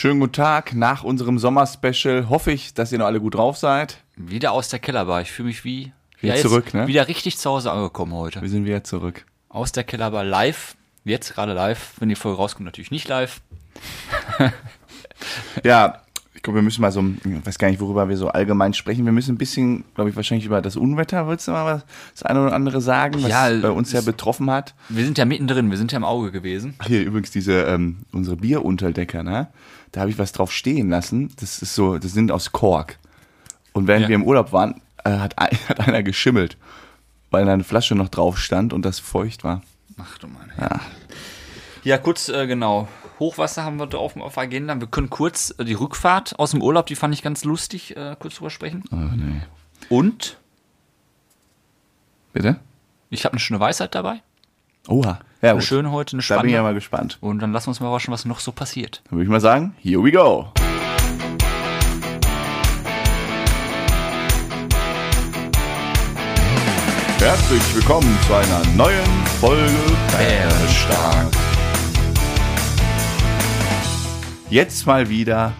Schönen guten Tag nach unserem Sommerspecial. Hoffe ich, dass ihr noch alle gut drauf seid. Wieder aus der Kellerbar. Ich fühle mich wie Wieder ja, zurück, ne? Wieder richtig zu Hause angekommen heute. Wir sind wieder zurück. Aus der Kellerbar live. Jetzt gerade live. Wenn die Folge rauskommt, natürlich nicht live. Ja, ich glaube, wir müssen mal so, ich weiß gar nicht, worüber wir so allgemein sprechen. Wir müssen ein bisschen, glaube ich, wahrscheinlich über das Unwetter, willst du mal was, das eine oder andere sagen, was Ja, bei uns ja betroffen hat? Wir sind ja mittendrin. Wir sind ja im Auge gewesen. Ach, Hier übrigens diese, ähm, unsere Bierunterdecker, ne? Da habe ich was drauf stehen lassen. Das ist so, das sind aus Kork. Und während Ja. wir im Urlaub waren, äh, hat, ein, hat einer geschimmelt, weil da eine Flasche noch drauf stand und das feucht war. Ach du Mann. Ja. Ja, kurz, äh, genau. Hochwasser haben wir da auf, auf Agenda. Wir können kurz äh, die Rückfahrt aus dem Urlaub, die fand ich ganz lustig, äh, kurz drüber sprechen. Oh, nee. Und Bitte? ich habe eine schöne Weisheit dabei. Oha. Ja, Eine schöne heute, eine Da bin ich ja spannende. mal gespannt. Und dann lassen wir uns mal überraschen, was noch so passiert. Dann würde ich mal sagen, here we go. Herzlich willkommen zu einer neuen Folge Bärenstark. Jetzt mal wieder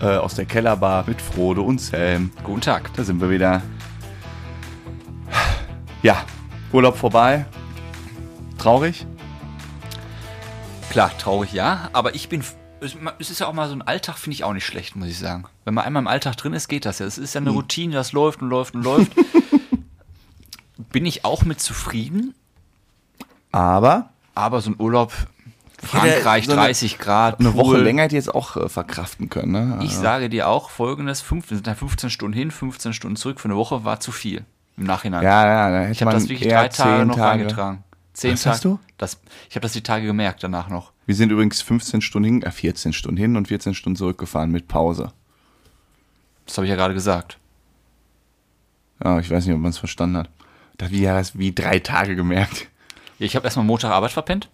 äh, aus der Kellerbar mit Frodo und Sam. Guten Tag. Da sind wir wieder. Ja, Urlaub vorbei. Traurig? Klar, traurig ja, aber ich bin. Es ist ja auch mal so ein Alltag, finde ich auch nicht schlecht, muss ich sagen. Wenn man einmal im Alltag drin ist, geht das ja. Es ist ja eine Routine, das läuft und läuft und läuft. bin ich auch mit zufrieden, Aber aber so ein Urlaub, Frankreich, so eine- 30 Grad, eine Woche Pool. länger hätte ich jetzt auch äh, verkraften können. Ne? Ich sage dir auch folgendes: fünf, wir sind da 15 Stunden hin, 15 Stunden zurück. Für eine Woche war zu viel im Nachhinein. Ja, ja, hätte ich habe das wirklich drei Tage noch Tage. reingetragen. Zehn Was Tage. hast du? Das, ich habe das die Tage gemerkt danach noch. Wir sind übrigens 15 Stunden hin, äh 14 Stunden hin und 14 Stunden zurückgefahren mit Pause. Das habe ich ja gerade gesagt. Ja, ich weiß nicht, ob man es verstanden hat. Da hat wie, wie drei Tage gemerkt. Ich habe erstmal Montag Arbeit verpennt.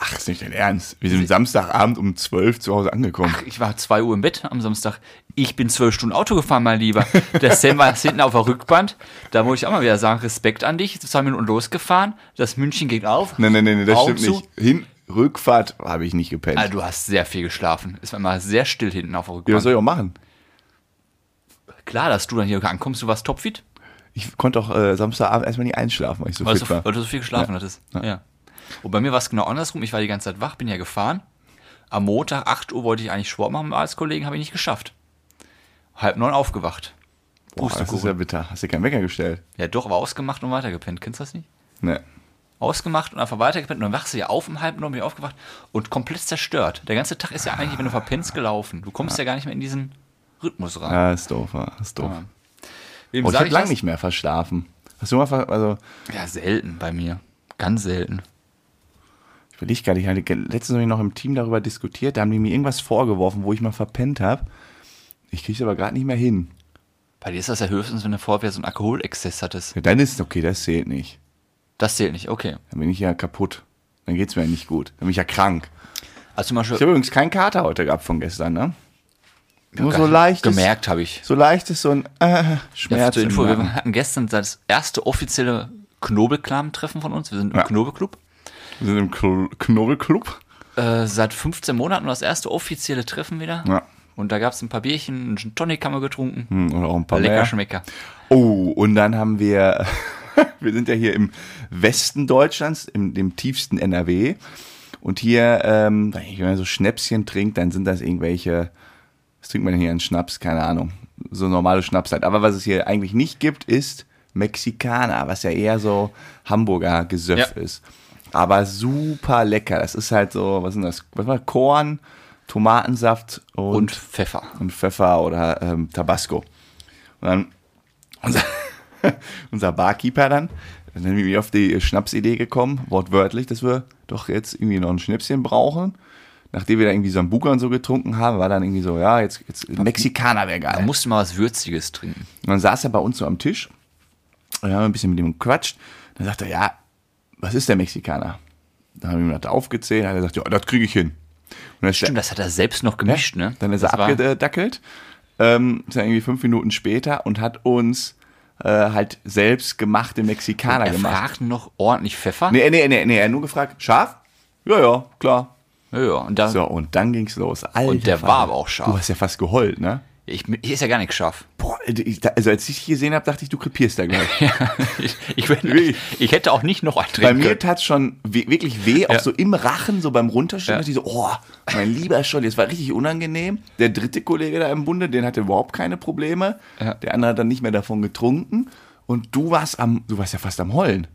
Ach, ist nicht dein Ernst. Wir sind Samstagabend um 12 zu Hause angekommen. Ach, ich war 2 Uhr im Bett am Samstag. Ich bin zwölf Stunden Auto gefahren, mein Lieber. Der Sam war hinten auf der Rückband. Da muss ich auch mal wieder sagen, Respekt an dich. Zwei Minuten losgefahren. Das München ging auf. Nee, nee, nee, nee das stimmt zu. nicht. Hin, Rückfahrt habe ich nicht gepennt. Also, du hast sehr viel geschlafen. Es war immer sehr still hinten auf der ja, was Rückband. soll ich auch machen? Klar, dass du dann hier ankommst, du warst topfit, Ich konnte auch äh, Samstagabend erstmal nicht einschlafen, weil ich so weil, fit du, war. weil du so viel geschlafen hattest. Ja. Und bei mir war es genau andersrum. Ich war die ganze Zeit wach, bin ja gefahren. Am Montag, 8 Uhr, wollte ich eigentlich Sport machen mit als Kollegen, habe ich nicht geschafft. Halb neun aufgewacht. Boah, das ist ja bitter. Hast du keinen Wecker gestellt? Ja, doch, aber ausgemacht und weitergepennt. Kennst du das nicht? Ne. Ausgemacht und einfach weitergepennt. Und dann wachst du ja auf um halb neun, bin ich aufgewacht und komplett zerstört. Der ganze Tag ist ja eigentlich, wenn du verpennst, gelaufen. Du kommst ja, gar nicht mehr in diesen Rhythmus rein. Ja, ist doof, ja, ist doof. Ja. Wem Oh, ich habe lange nicht mehr verschlafen. Hast du mal, ver also, Ja, selten bei mir. Ganz selten. Ich will ich gar nicht, ich hatte letztens habe ich noch im Team darüber diskutiert, da haben die mir irgendwas vorgeworfen, wo ich mal verpennt habe. Ich kriege es aber gerade nicht mehr hin. Bei dir ist das ja höchstens, wenn du vorher so einen Alkoholexzess hattest. Ja, dann ist okay, das zählt nicht. Das zählt nicht, okay. Dann bin ich ja kaputt. Dann geht's mir ja nicht gut. Dann bin ich ja krank. Also zum Beispiel Ich habe übrigens keinen Kater heute gehabt von gestern, ne? Nur so leicht. gemerkt habe ich. So leicht ist so ein äh, Ja, Schmerz. zur im Info, wir hatten gestern das erste offizielle Knobelklamen-Treffen von uns. Wir sind im Ja. Knobelclub. Wir sind im Knobelclub. Äh, seit 15 Monaten das erste offizielle Treffen wieder. Ja. Und da gab es ein paar Bierchen, einen Gin Tonic haben wir getrunken. Hm, Oder auch ein paar Lecker mehr. Schmecker. Oh, und dann haben wir, wir sind ja hier im Westen Deutschlands, im dem tiefsten NRW. Und hier, ähm, wenn man so Schnäpschen trinkt, dann sind das irgendwelche, was trinkt man denn hier an Schnaps? Keine Ahnung. So normale Schnaps halt. Aber was es hier eigentlich nicht gibt, ist Mexikaner, was ja eher so Hamburger Gesöff Ja. ist. Aber super lecker. Das ist halt so, was sind das? Was war Korn, Tomatensaft und, Und Pfeffer. und Pfeffer oder ähm, Tabasco. Und dann unser, unser Barkeeper dann, dann sind wir auf die Schnapsidee gekommen, wortwörtlich, dass wir doch jetzt irgendwie noch ein Schnäpschen brauchen. Nachdem wir da irgendwie Sambuca und so getrunken haben, war dann irgendwie so, ja, jetzt, jetzt Mexikaner wäre geil. Da musst du mal was Würziges trinken. Und dann saß er bei uns so am Tisch und haben ein bisschen mit ihm gequatscht. Dann sagt er, ja, was ist der Mexikaner? Dann haben wir ihm das aufgezählt, hat er gesagt, ja, das kriege ich hin. Dann Stimmt, das hat er selbst noch gemischt, ne? Dann ist er Das war- abgedackelt, ähm, ist dann irgendwie fünf Minuten später und hat uns äh, halt selbst gemachte Mexikaner Er gemacht. fragt noch ordentlich Pfeffer. Nee, nee, nee, nee, er hat nur gefragt, scharf? Ja, ja, klar. Ja, ja. Und, da, So, und dann ging's los. Alter, Und der Vater. war aber auch scharf. Du hast ja fast geheult, ne? Ich, hier ist ja gar nichts scharf. Boah, ich, also als ich dich gesehen habe, dachte ich, du krepierst da gleich. ich, ich, bin, ich hätte auch nicht noch Bei eintrinken mir können. tat's schon wirklich weh, auch Ja. so im Rachen, so beim Runterstehen, Ja. ich so, oh, mein lieber Scholli, das war richtig unangenehm. Der dritte Kollege da im Bunde, den hatte überhaupt keine Probleme. Ja. Der andere hat dann nicht mehr davon getrunken. Und du warst am, du warst ja fast am Heulen.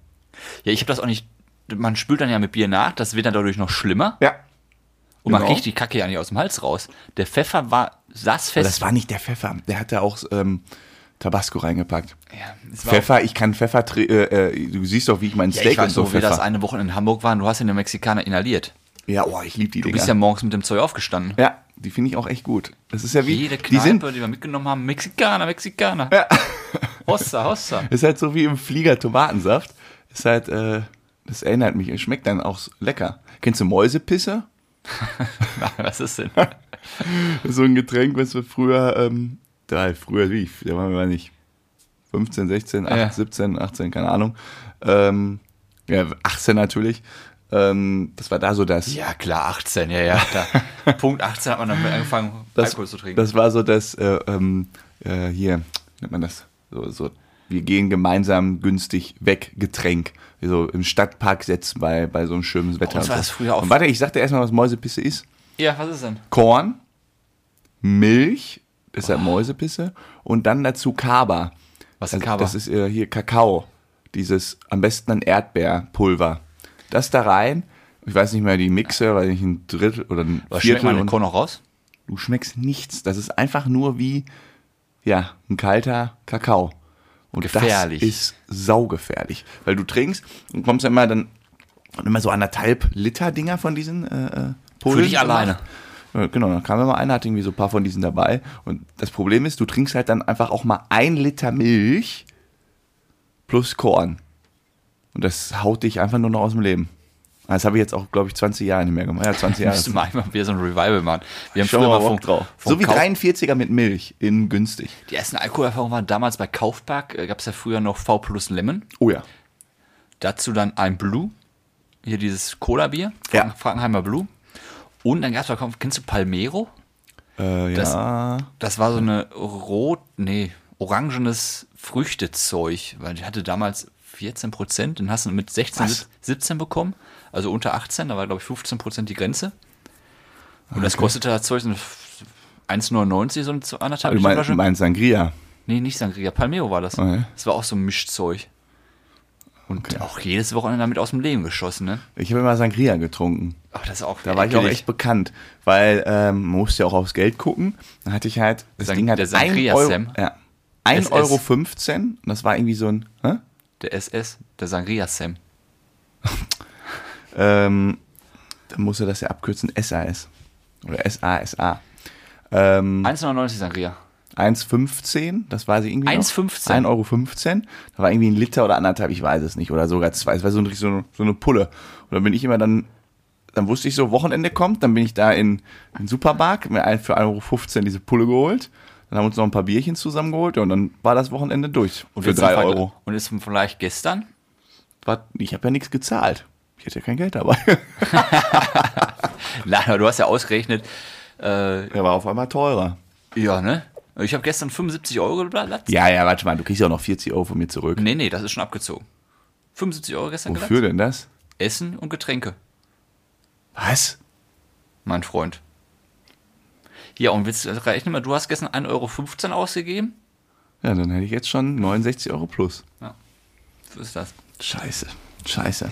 Ja, ich habe das auch nicht. Man spült dann ja mit Bier nach, das wird dann dadurch noch schlimmer. Ja. Und man genau. kriegt die Kacke ja nicht aus dem Hals raus. Der Pfeffer war, saß Aber fest. das war nicht der Pfeffer. Der hatte auch ähm, Tabasco reingepackt. ja, Pfeffer, ich kann Pfeffer, äh, äh, du siehst doch, wie ich mein Ja, Steak ich und weiß so so, wie das pfeffer. eine Woche in Hamburg war. und Du hast ja den Mexikaner inhaliert. Ja, oh, ich liebe die Du Dinger. bist ja morgens mit dem Zeug aufgestanden. ja, die finde ich auch echt gut. Das ist ja wie, Jede die Kneipe, sind, die, wir mitgenommen haben, Mexikaner, Mexikaner. Ja. Hossa, Hossa. ist halt so wie im Flieger Tomatensaft. Ist halt, äh, das erinnert mich, es schmeckt dann auch lecker. Kennst du Mäusepisse? Was ist denn? So ein Getränk, was wir früher, ähm, da früher wie, da waren wir nicht 15, 16, 8, Ja. 17, 18, keine Ahnung. Ähm, ja, 18 natürlich. Ähm, das war da so das. Ja, klar, 18, ja, ja. Punkt 18 hat man dann angefangen, das, Alkohol zu trinken. Das war so das, äh, ähm, äh, hier, wie nennt man das? So, so, wir gehen gemeinsam günstig weg, Getränk. Wie So im Stadtpark setzen bei, bei so einem schönen Wetter. und das früher auch- Und warte, ich sagte erstmal, was Mäusepisse ist. ja, was ist denn? Korn, Milch, deshalb Mäusepisse, und dann dazu Kaba. Was ist Also, Kaba? Das ist äh, hier Kakao. Dieses, am besten ein Erdbeerpulver. Das da rein. Ich weiß nicht mehr, die Mixe, weil ich ein Drittel oder ein Was schmeckt Viertel. man den Korn noch raus? du schmeckst nichts. Das ist einfach nur wie, ja, ein kalter Kakao. Und Gefährlich. das ist saugefährlich. Weil du trinkst und kommst ja immer dann immer so anderthalb Liter Dinger von diesen äh, äh, Pullen Für dich alleine. Genau, dann kam immer einer, hat irgendwie so ein paar von diesen dabei. Und das Problem ist, du trinkst halt dann einfach auch mal ein Liter Milch plus Korn. Und das haut dich einfach nur noch aus dem Leben. Das habe ich jetzt auch, glaube ich, 20 Jahre nicht mehr gemacht. Ja, 20 Jahre. Müsste mal einmal wieder so ein Revival machen. Wir haben Schau früher mal Bock drauf. So wie Kauf- 43er mit Milch in günstig. Die ersten Alkoholerfahrungen waren damals bei Kaufpark, äh, gab es ja früher noch V plus Lemon. Oh ja. Dazu dann ein Blue, hier dieses Cola-Bier, Ja. Frank Frankenheimer Blue. Und dann gab es da, kennst du Palmero? Äh, Das- ja. Das war so eine rot, nee, orangenes Früchtezeug, weil die hatte damals 14 Prozent, den hast du mit 16, Was? 17 bekommen, also unter 18, da war glaube ich 15 Prozent die Grenze. Und das kostete das Zeug so eine 1,99 so eine anderthalb Du Liter Flasche. meinst Sangria. Nee, nicht Sangria, Palmero war das. Okay. Das war auch so ein Mischzeug. Und Okay. auch jedes Wochenende damit aus dem Leben geschossen, ne? Ich habe immer Sangria getrunken. Ach, das ist auch Da war ich auch echt bekannt, weil ähm, man musste ja auch aufs Geld gucken. Dann hatte ich halt, das Sang- Ding hat der 1 Sangria Euro, Sam. ja, 1 SS. Euro 15 und das war irgendwie so ein, hä? Der SS, der Sangria Sam. Ähm, dann musste das ja abkürzen SAS. Oder SASA. Ähm, 1,99 Sangria. 1,15, das war sie irgendwie. 1,15? 1,15 Euro. 15. Da war irgendwie ein Liter oder anderthalb, ich weiß es nicht. Oder sogar zwei. Es war so, ein, so, eine, so eine Pulle. Und dann bin ich immer dann, dann wusste ich so, Wochenende kommt, dann bin ich da in, den Supermarkt, mir ein, für 1,15 Euro diese Pulle geholt. Dann haben wir uns noch ein paar Bierchen zusammengeholt und dann war das Wochenende durch. Und für jetzt 3 im Vergleich- Euro. Und ist vielleicht gestern? Ich habe ja nichts gezahlt. Ich hatte ja kein Geld dabei. Nein, aber du hast ja ausgerechnet, äh, Er war auf einmal teurer. ja, ne? Ich habe gestern 75 Euro gelatzt. Ja, ja, warte mal, du kriegst ja auch noch 40 Euro von mir zurück. Nee, nee, das ist schon abgezogen. 75 Euro gestern Wofür gelatzt. denn das? Essen und Getränke, Was? mein Freund. Ja, und willst du rechnen mal, du hast gestern 1,15 Euro ausgegeben? Ja, dann hätte ich jetzt schon 69 Euro plus. So ist das. Scheiße, scheiße.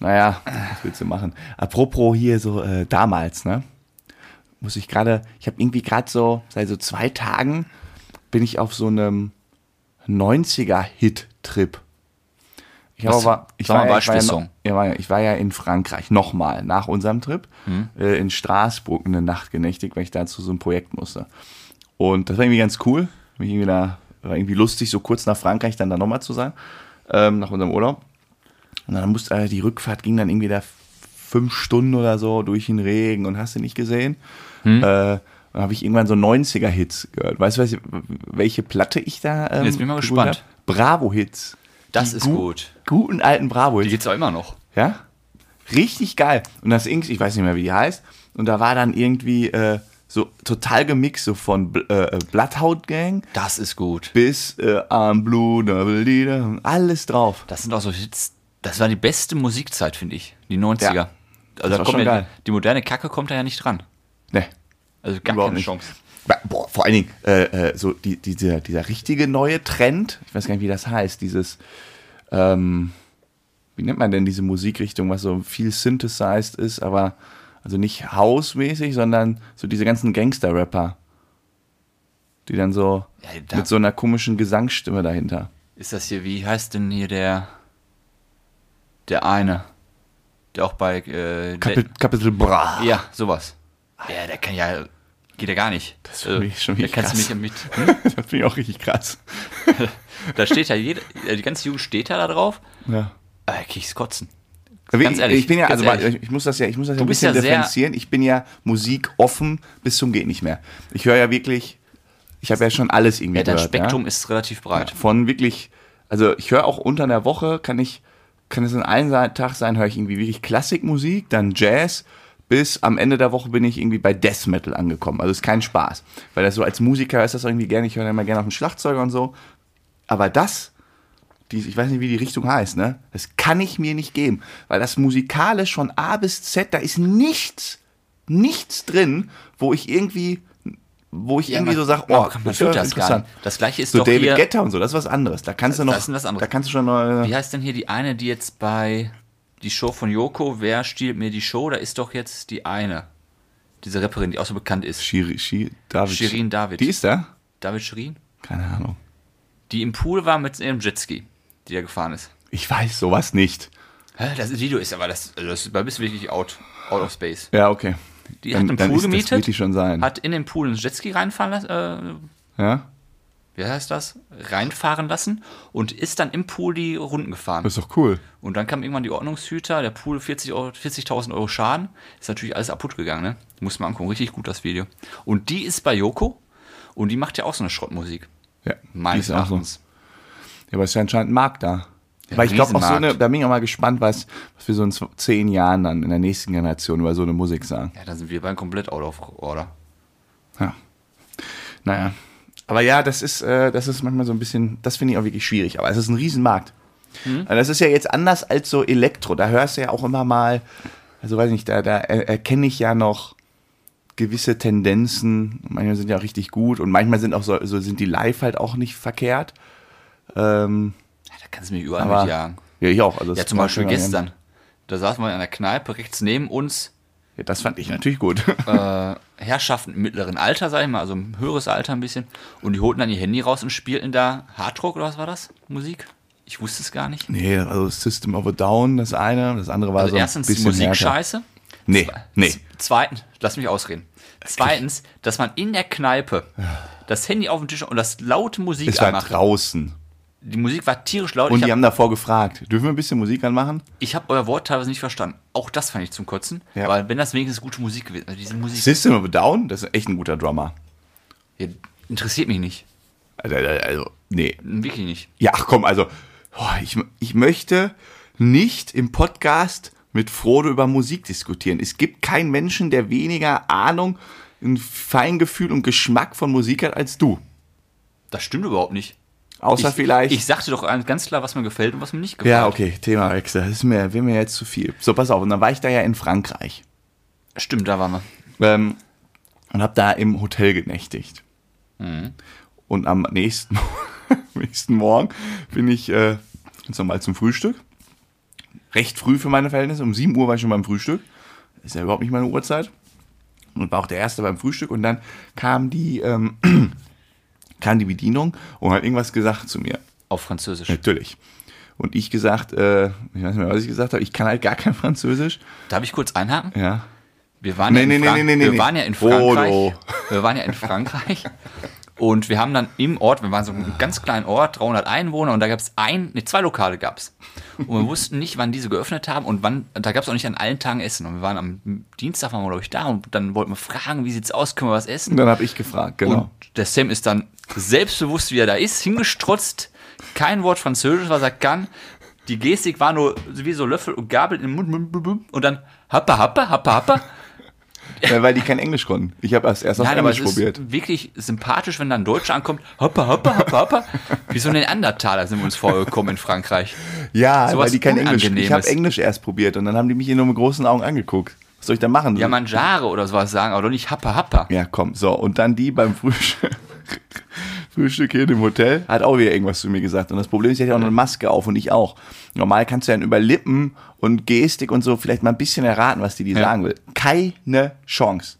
Naja, was willst du machen? Apropos hier so äh, damals, ne? Muss ich gerade, ich habe irgendwie gerade so, seit so zwei Tagen bin ich auf so einem 90er-Hit-Trip. Ich, Was- aber, ich, war ja, ich, war ja, war ich war ja in Frankreich, nochmal, nach unserem Trip, Hm. äh, in Straßburg eine Nacht genächtigt, weil ich da zu so einem Projekt musste. Und das war irgendwie ganz cool. Irgendwie da, war irgendwie lustig, so kurz nach Frankreich dann da nochmal zu sein, ähm, nach unserem Urlaub. Und dann musste äh, die Rückfahrt ging dann irgendwie da fünf Stunden oder so durch den Regen und hast du nicht gesehen. Hm. Äh, dann habe ich irgendwann so 90er-Hits gehört. Weißt du, welche, Platte ich da. Ähm, Jetzt bin ich mal gespannt. Bravo-Hits. Das Die ist gu- gut. Guten alten Die Bravo-Hits. gibt's auch immer noch. Ja? Richtig geil. Und das Inks, ich weiß nicht mehr, wie die heißt. Und da war dann irgendwie äh, so total gemixt, so von Bl- äh, Bloodhound Gang Das ist gut. bis äh, I'm Blue, Double Leader, alles drauf. Das sind auch so Hits. Das war die beste Musikzeit, finde ich. Die 90er. Ja. Also da kommt ja, die moderne Kacke kommt da ja nicht dran. Ne. Also gar Überhaupt keine nicht. Chance. Boah, vor allen Dingen, äh, äh, so die, dieser, dieser richtige neue Trend, ich weiß gar nicht, wie das heißt, dieses, ähm, wie nennt man denn diese Musikrichtung, was so viel synthesized ist, aber also nicht House-mäßig, sondern so diese ganzen Gangster-Rapper, die dann so Ja, da- mit so einer komischen Gesangsstimme dahinter. Ist das hier, wie heißt denn hier der, der eine, der auch bei, äh, Kapi Capital Bra. ja, sowas. Ja, der kann ja, geht ja gar nicht. Das ist für mich schon da wirklich kannst du krass. mich ja mit, das finde ich auch richtig krass. da steht ja jeder, äh, die ganze Jugend steht ja da drauf, Ja. äh, krieg ich's kotzen. Aber Ganz ich, ehrlich, ich bin ja, also ehrlich. ich muss das ja, ich muss das ja ein bisschen ja differenzieren. Ich bin ja Musik offen bis zum geht nicht mehr. Ich höre ja wirklich, ich habe ja schon alles irgendwie Ja, dein gehört. Spektrum ja? ist relativ breit. Von wirklich, also ich höre auch unter der Woche, kann ich, kann es in einem Tag sein, höre ich irgendwie wirklich Klassikmusik, dann Jazz, bis am Ende der Woche bin ich irgendwie bei Death Metal angekommen. Also ist kein Spaß. Weil das so als Musiker ist das irgendwie gerne, ich höre immer gerne auf den Schlagzeuger und so. Aber das, die, ich weiß nicht, wie die Richtung heißt, ne? Das kann ich mir nicht geben. Weil das musikalisch von A bis Z, da ist nichts, nichts drin, wo ich irgendwie, wo ich irgendwie man- so sage, man- oh, man das ist tut ja das gar nicht. Das gleiche ist so doch David hier- Guetta und so, das ist was anderes. Da kannst du noch, Das ist was anderes. da kannst du schon noch, Wie heißt denn hier die eine, die jetzt bei die Show von Joko, wer stiehlt mir die Show? Da ist doch jetzt die eine. Diese Rapperin, die auch so bekannt ist. Shiri, Shiri, David. Shirin David. Die ist da? David Shirin? Keine Ahnung. Die im Pool war mit ihrem Jetski, die da gefahren ist. Ich weiß sowas nicht. Hä? Das Video ist aber das, also das da bist du wirklich out, out of space. Ja, okay. Die hat einen Pool ist, Das gemietet, die schon sein. hat in den Pool einen Jetski reinfahren lassen, äh, ja? wie heißt das? Reinfahren lassen und ist dann im Pool die Runden gefahren. Das ist doch cool. Und dann kam irgendwann die Ordnungshüter, der Pool 40 Euro- 40.000 Euro Schaden. Ist natürlich alles kaputt gegangen, ne? Muss man angucken, richtig gut das Video. Und die ist bei Joko und die macht ja auch so eine Schrottmusik. Ja, Meines auch so. Erachtens. Ja, aber es ist ja anscheinend ein Markt da. Weil ich glaube auch so eine, da bin ich auch mal gespannt, was, was wir so in zehn Jahren dann in der nächsten Generation über so eine Musik sagen. Ja, dann sind wir beide komplett out of order. Ja. Naja. Aber ja, das ist, äh, das ist manchmal so ein bisschen, das finde ich auch wirklich schwierig. Aber es ist ein Riesenmarkt. Mhm. Also das ist ja jetzt anders als so Elektro. Da hörst du ja auch immer mal, also weiß nicht, da, da er- erkenne ich ja noch gewisse Tendenzen. Manchmal sind ja auch richtig gut und manchmal sind auch so, so sind die live halt auch nicht verkehrt. Ähm, kannst du mich überall aber mitjagen. ja, ich auch. Also Ja, zum Beispiel gestern. Da saßen wir in einer Kneipe rechts neben uns. Ja, das fand ich natürlich gut. Äh, Herrschaften im mittleren Alter, sag ich mal, also ein höheres Alter ein bisschen. Und die holten dann ihr Handy raus und spielten da Hardrock oder was war das? Musik? Ich wusste es gar nicht. nee, also System of a Down, das eine, das andere war Also so ein erstens die bisschen Musik härter. scheiße. Nee, nee. Zweitens, lass mich ausreden. Zweitens, dass man in der Kneipe das Handy auf dem Tisch und das laute Musik Es war anmacht. draußen. Die Musik war tierisch laut. Und ich die habe haben davor gefragt, dürfen wir ein bisschen Musik anmachen? hab euer Wort teilweise nicht verstanden. Auch das fand ich zum Kotzen. Ja. Weil wenn das wenigstens gute Musik gewesen wäre, diese Musik System of Down, das ist echt ein guter Drummer. ja, interessiert mich nicht. Also, also nee. Wirklich nicht. Ja, ach komm, also, ich, ich möchte nicht im Podcast mit Frodo über Musik diskutieren. Es gibt keinen Menschen, der weniger Ahnung, ein Feingefühl und Geschmack von Musik hat als du. Das stimmt überhaupt nicht. Außer ich, vielleicht. Ich sagte doch ganz klar, was mir gefällt und was mir nicht gefällt. ja, okay, Themawechsel. Das ist mir, wäre mir jetzt zu viel. So, pass auf. Und dann war ich da ja in Frankreich. Stimmt, da waren wir. Ähm, und habe da im Hotel genächtigt. Mhm. Und am nächsten, nächsten Morgen bin ich äh, ganz normal zum Frühstück. Recht früh für meine Verhältnisse. Um 7 Uhr war ich schon beim Frühstück. Ist ja überhaupt nicht meine Uhrzeit. Und war auch der Erste beim Frühstück. Und dann kam die, ähm, kam die Bedienung und hat irgendwas gesagt zu mir. Auf Französisch. Natürlich. Und ich gesagt, äh, ich weiß nicht mehr, was ich gesagt habe, ich kann halt gar kein Französisch. Darf ich kurz einhaken? Ja. Wir waren, Nee, ja, in nee, nee, Frank- nee, wir waren ja in Frankreich. Frodo. Wir waren ja in Frankreich. Und wir haben dann im Ort, wir waren so ein ganz kleinen Ort, 300 Einwohner, und da gab es ein, nee, zwei Lokale gab es. Und wir wussten nicht, wann diese geöffnet haben und wann, da gab es auch nicht an allen Tagen Essen. Und wir waren am Dienstag, waren wir, glaube ich, da und dann wollten wir fragen, wie sieht's aus, können wir was essen? Und dann habe ich gefragt, genau. Und der Sam ist dann selbstbewusst, wie er da ist, hingestrotzt, kein Wort Französisch, was er kann. Die Gestik war nur wie so Löffel und Gabel im Mund und dann happa, happa, happa, happa. Ja, weil die kein Englisch konnten. Ich habe erst, erst auf Nein, aber es Englisch probiert. ist wirklich sympathisch, wenn dann ein Deutscher ankommt. Hoppa, hoppa, hoppa, hoppa. Wie so ein Neandertaler sind wir uns vorgekommen in Frankreich. Ja, sowas weil die kein Englisch. Ich habe Englisch erst probiert und dann haben die mich hier nur mit großen Augen angeguckt. Was soll ich da machen? Ja, Manjare oder sowas sagen, aber doch nicht Happa, Happa. Ja, komm, so. Und dann die beim Frühstück, Frühstück hier im Hotel, hat auch wieder irgendwas zu mir gesagt. Und das Problem ist, sie hat ja auch eine Maske auf und ich auch. Normal kannst du ja über Lippen und Gestik und so vielleicht mal ein bisschen erraten, was die die Ja. sagen will. Keine Chance.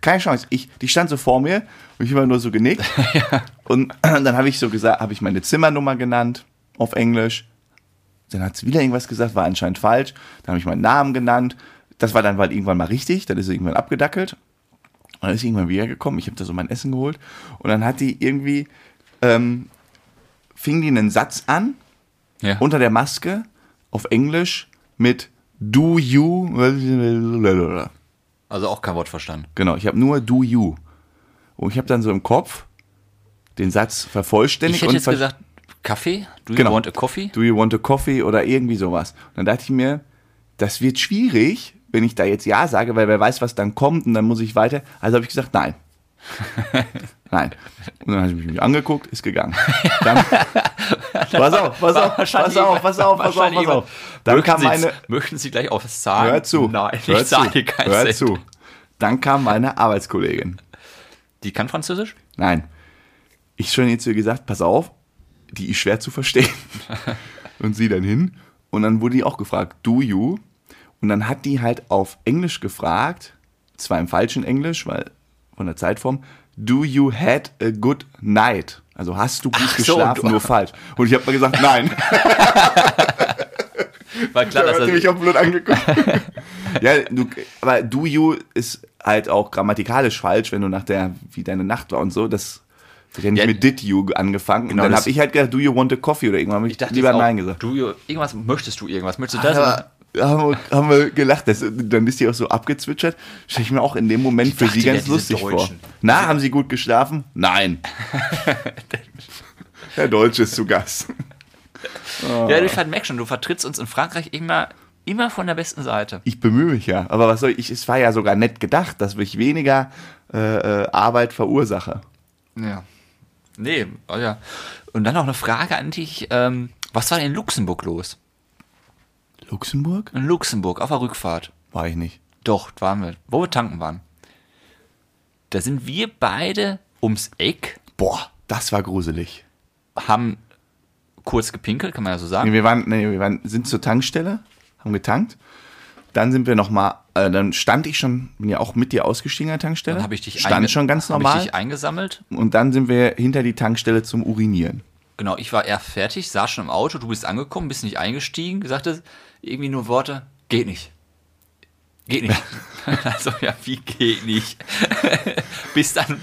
Keine Chance. Ich, die stand so vor mir und ich war nur so genickt. Und dann habe ich so gesagt, habe ich meine Zimmernummer genannt auf Englisch. Dann hat sie wieder irgendwas gesagt, war anscheinend falsch. Dann habe ich meinen Namen genannt. Das war dann halt irgendwann mal richtig. Dann ist sie irgendwann abgedackelt. Und dann ist sie irgendwann wiedergekommen. Ich habe da so mein Essen geholt. Und dann hat die irgendwie, ähm, fing die einen Satz an Ja. unter der Maske auf Englisch mit Do you. Also auch kein Wort verstanden. Genau, ich habe nur Do you. Und ich habe dann so im Kopf den Satz vervollständigt. Ich hätte jetzt ver- gesagt, Kaffee? Do you Genau. want a coffee? Do you want a coffee oder irgendwie sowas. Und dann dachte ich mir, das wird schwierig, wenn ich da jetzt Ja sage, weil wer weiß, was dann kommt und dann muss ich weiter. Also habe ich gesagt, nein. nein. Und dann habe ich mich angeguckt, ist gegangen. Dann, pass auf, pass auf, pass auf, pass auf, pass auf, pass auf. Dann möchten kam Sie, meine, möchten Sie gleich aufs Zahlen? hör zu, Nein, hör ich zu, kein hör Cent. zu. Dann kam meine Arbeitskollegin. Die kann Französisch? Nein. Ich schon jetzt ihr gesagt, pass auf, die ist schwer zu verstehen. und sie dann hin. Und dann wurde die auch gefragt, do you? Und dann hat die halt auf Englisch gefragt, zwar im falschen Englisch, weil von der Zeitform, do you had a good night? Also hast du gut Ach so, geschlafen, du- nur falsch. Und ich habe mal gesagt, nein. War klar, Da dass das, mich auch blöd angeguckt. ja, du, aber do you ist halt auch grammatikalisch falsch, wenn du nach der, wie deine Nacht war und so, das wird ja nicht mit did you angefangen. Genau, und dann habe ich halt gesagt, do you want a coffee oder irgendwann habe ich, ich dachte lieber auch, nein gesagt. Du, irgendwas, möchtest du irgendwas? Möchtest du das? Aber haben wir, haben wir gelacht, das, dann ist die auch so abgezwitschert. Stelle ich mir auch in dem Moment für sie ganz lustig vor. Na, haben sie gut geschlafen? Nein. Der Deutsche ist zu Gast. Ja, du merkst schon, du vertrittst uns in Frankreich immer, immer von der besten Seite. Ich bemühe mich ja. Aber was soll ich, es war ja sogar nett gedacht, dass ich weniger äh, äh, Arbeit verursache. Ja. Nee, oh ja. Und dann noch eine Frage an dich. Ähm, was war denn in Luxemburg los? Luxemburg? In Luxemburg, auf der Rückfahrt. War ich nicht. Doch, waren wir. Wo wir tanken waren. Da sind wir beide ums Eck, Boah, das war gruselig. haben kurz gepinkelt, kann man ja so sagen. Nee, wir waren, nee, wir waren, sind zur Tankstelle, haben getankt. Dann sind wir noch mal, äh, dann stand ich schon, bin ja auch mit dir ausgestiegen an der Tankstelle. Dann habe ich dich stand schon ganz hab normal. Ich dich eingesammelt. Und dann sind wir hinter die Tankstelle zum Urinieren. Genau, ich war eher fertig, saß schon im Auto, du bist angekommen, bist nicht eingestiegen, sagte irgendwie nur Worte, geht nicht. Geht nicht. also, ja, wie geht nicht? bist dann,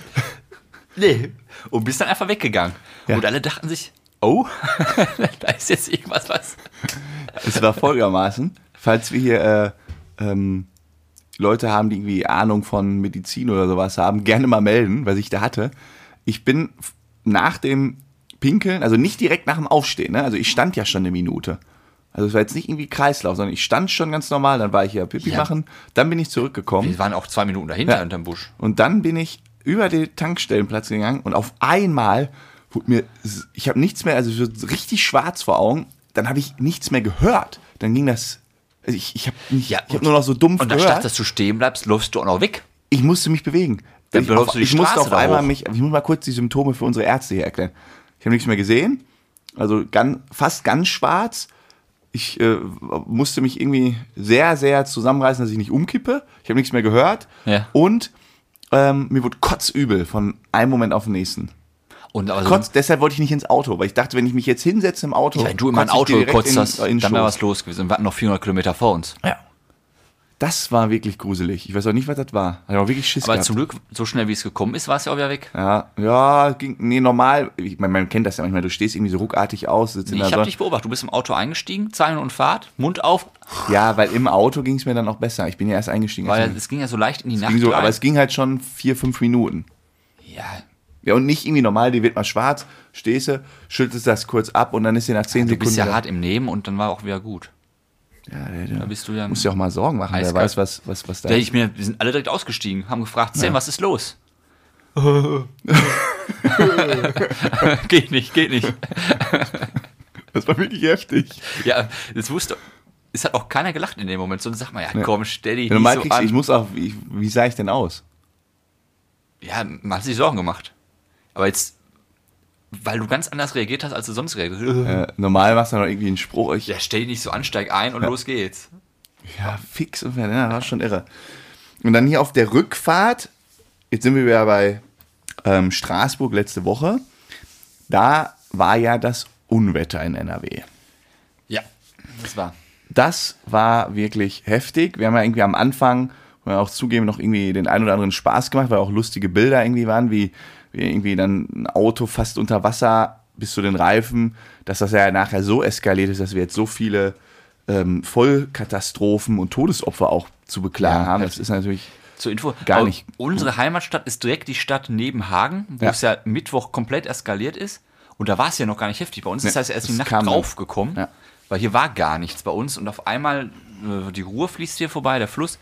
nee, und bist dann einfach weggegangen. Ja. Und alle dachten sich, oh, da ist jetzt irgendwas, was. Es war folgendermaßen, falls wir hier äh, ähm, Leute haben, die irgendwie Ahnung von Medizin oder sowas haben, gerne mal melden, was ich da hatte. Ich bin nach dem Pinkeln, also nicht direkt nach dem Aufstehen, ne? also ich stand ja schon eine Minute. Also es war jetzt nicht irgendwie Kreislauf, sondern ich stand schon ganz normal, dann war ich hier Pipi Ja. machen, dann bin ich zurückgekommen. Wir waren auch zwei Minuten dahinter Ja. hinterm Busch. Und dann bin ich über den Tankstellenplatz gegangen und auf einmal wurde mir, ich habe nichts mehr, also so richtig schwarz vor Augen, dann habe ich nichts mehr gehört. Dann ging das, also ich, ich habe Ja, ich und- nur noch so dumpf Und gehört. statt dass du stehen bleibst, läufst du auch noch weg. ich musste mich bewegen. Dann ich, läufst auf, du die ich musste Straße auf da einmal hoch. mich, ich muss mal kurz die Symptome für unsere Ärzte hier erklären. Ich habe nichts mehr gesehen, also ganz, fast ganz schwarz. Ich äh, musste mich irgendwie sehr, sehr zusammenreißen, dass ich nicht umkippe. Ich habe nichts mehr gehört. Ja. Und ähm, mir wurde kotzübel von einem Moment auf den nächsten. Und also, Kotz, deshalb wollte ich nicht ins Auto, weil ich dachte, wenn ich mich jetzt hinsetze im Auto. wenn du in mein Auto in- hast, in den dann wäre was los gewesen. Wir hatten noch 400 Kilometer vor uns. Ja. Das war wirklich gruselig. Ich weiß auch nicht, was das war. Ich auch wirklich Schiss Aber gehabt. zum Glück, so schnell wie es gekommen ist, war es ja auch wieder weg. Ja, ja, ging, nee, normal. Ich meine, man kennt das ja manchmal. Du stehst irgendwie so ruckartig aus, sitzt in Ich der habe Sonne. dich beobachtet. Du bist im Auto eingestiegen, zwei Minuten Fahrt, Mund auf, Ja, weil im Auto ging es mir dann auch besser. Ich bin ja erst eingestiegen. weil Also, es ging ja so leicht in die es Nacht ging so, rein. aber es ging halt schon vier, fünf Minuten. ja, Ja, und nicht irgendwie normal, die wird mal schwarz, stehst du, schüttelst das kurz ab und dann ist sie nach 10 Du Sekunden. bist ja hart im Nehmen und dann war auch wieder gut. Ja, der, der, Da bist du ja. musst dir auch mal Sorgen machen, wer Eiskalt. weiß, was, was, was da ist. ich mir, wir sind alle direkt ausgestiegen, haben gefragt, Sam, was ist los? geht nicht, geht nicht. Das war wirklich heftig. Ja, das wusste. Es hat auch keiner gelacht in dem Moment, sondern sagt man, ja, komm, stell dich Ja, nicht so kriegst an. ich muss auch, wie, wie sah ich denn aus? Ja, man hat sich Sorgen gemacht. Aber jetzt, weil du ganz anders reagiert hast, als du sonst reagierst. Äh, normal machst du noch irgendwie einen Spruch. Ich, Ja, stell dich nicht so an, steig ein und los geht's. ja, fix und fertig. Ja, war schon irre. Und dann hier auf der Rückfahrt, jetzt sind wir wieder bei ähm, Straßburg letzte Woche. Da war ja das Unwetter in NRW. Ja, das war. Das war wirklich heftig. Wir haben ja irgendwie am Anfang, man auch zugeben, noch irgendwie den ein oder anderen Spaß gemacht, weil auch lustige Bilder irgendwie waren, wie irgendwie dann ein Auto fast unter Wasser bis zu den Reifen, dass das ja nachher so eskaliert ist, dass wir jetzt so viele ähm, Vollkatastrophen und Todesopfer auch zu beklagen Ja, haben. Das ist natürlich Zur Info, Gar aber nicht. Unsere Heimatstadt ist direkt die Stadt neben Hagen, wo Ja. es ja Mittwoch komplett eskaliert ist. Und da war es ja noch gar nicht heftig. Bei uns ist Nee, das erst die Nacht draufgekommen, Ja. weil hier war gar nichts bei uns. Und auf einmal, äh, die Ruhr fließt hier vorbei, der Fluss.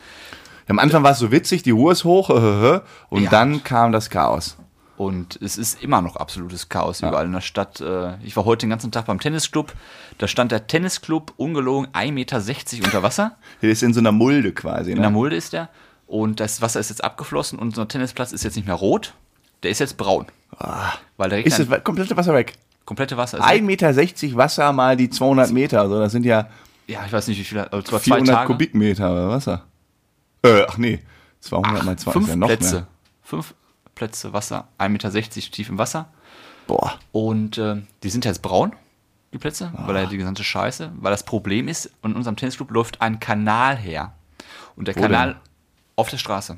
Am Anfang war es so witzig, die Ruhe ist hoch, und Ja. dann kam das Chaos. Und es ist immer noch absolutes Chaos überall in der Stadt. Äh, Ich war heute den ganzen Tag beim Tennisclub. Da stand der Tennisclub ungelogen 1,60 Meter unter Wasser. Hier ist in so einer Mulde quasi. In der Ne? Mulde ist der. Und das Wasser ist jetzt abgeflossen und unser Tennisplatz ist jetzt nicht mehr rot. Der ist jetzt braun. Weil der Ist das komplette Wasser weg? komplette Wasser ist 1,60 Meter Wasser mal die 200 Meter, also das sind ja Ja, ich weiß nicht, wie viel. Also es war zwei 400 Tage. Kubikmeter Wasser. Äh, ach nee, 200 mal 2 ist Fünf ja noch Plätze. mehr. Fünf Plätze Wasser. 1,60 Meter tief im Wasser. Boah. Und äh, die sind jetzt braun, die Plätze, weil Ah. er die gesamte Scheiße. Weil das Problem ist, in unserem Tennisclub läuft ein Kanal her. Und der Wo Kanal denn? auf der Straße.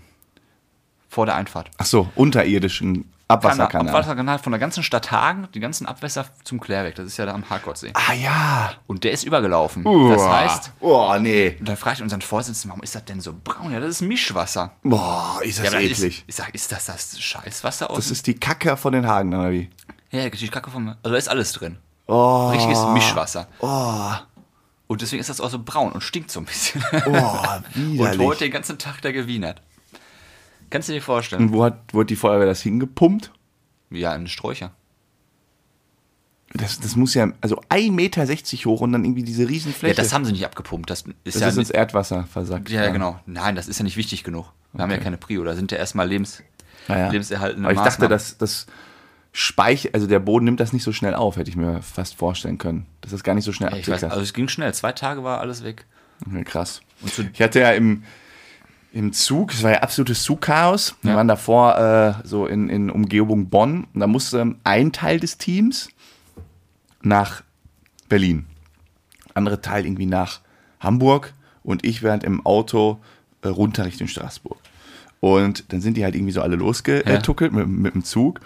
Vor der Einfahrt. Ach so, unterirdischen Abwasserkanal. Abwasserkanal von der ganzen Stadt Hagen, die ganzen Abwässer zum Klärweg. Das ist ja da am Hartgottsee. ah ja. Und der ist übergelaufen. Uah. Das heißt, oh nee. und dann frage ich unseren Vorsitzenden, warum ist das denn so braun? Ja, das ist Mischwasser. Boah, ist das Ja, aber ist, eklig. ich sag, ist das das Scheißwasser aus? Das ist die Kacke von den Hagen, oder wie? ja, die Kacke vom. Also da ist alles drin. Oh. Richtiges Mischwasser. Oh, Und deswegen ist das auch so braun und stinkt so ein bisschen. oh, und widerlich. heute den ganzen Tag da gewienert. Kannst du dir vorstellen? Und wo hat, wo hat die Feuerwehr das hingepumpt? Ja, in Sträucher. Das, das muss ja, also 1,60 Meter hoch und dann irgendwie diese Riesenfläche. Ja, das haben sie nicht abgepumpt. Das ist das ja ist ins Erdwasser versackt. ja, genau. Nein, das ist ja nicht wichtig genug. Wir haben ja keine Prio. Da sind ja erstmal Lebens, Naja. lebenserhaltende Aber ich dachte, Maßnahmen. dass das Speich, also der Boden nimmt das nicht so schnell auf, hätte ich mir fast vorstellen können. Dass das gar nicht so schnell Ja, absickert. also es ging schnell. Zwei Tage war alles weg. Okay, krass. Ich hatte ja im, im Zug, es war ja absolutes Zugchaos. Wir Ja. waren davor äh, so in, in Umgebung Bonn und da musste ein Teil des Teams nach Berlin, andere Teil irgendwie nach Hamburg und ich während im Auto äh, runter Richtung Straßburg. Und dann sind die halt irgendwie so alle losgetuckelt mit, mit dem Zug.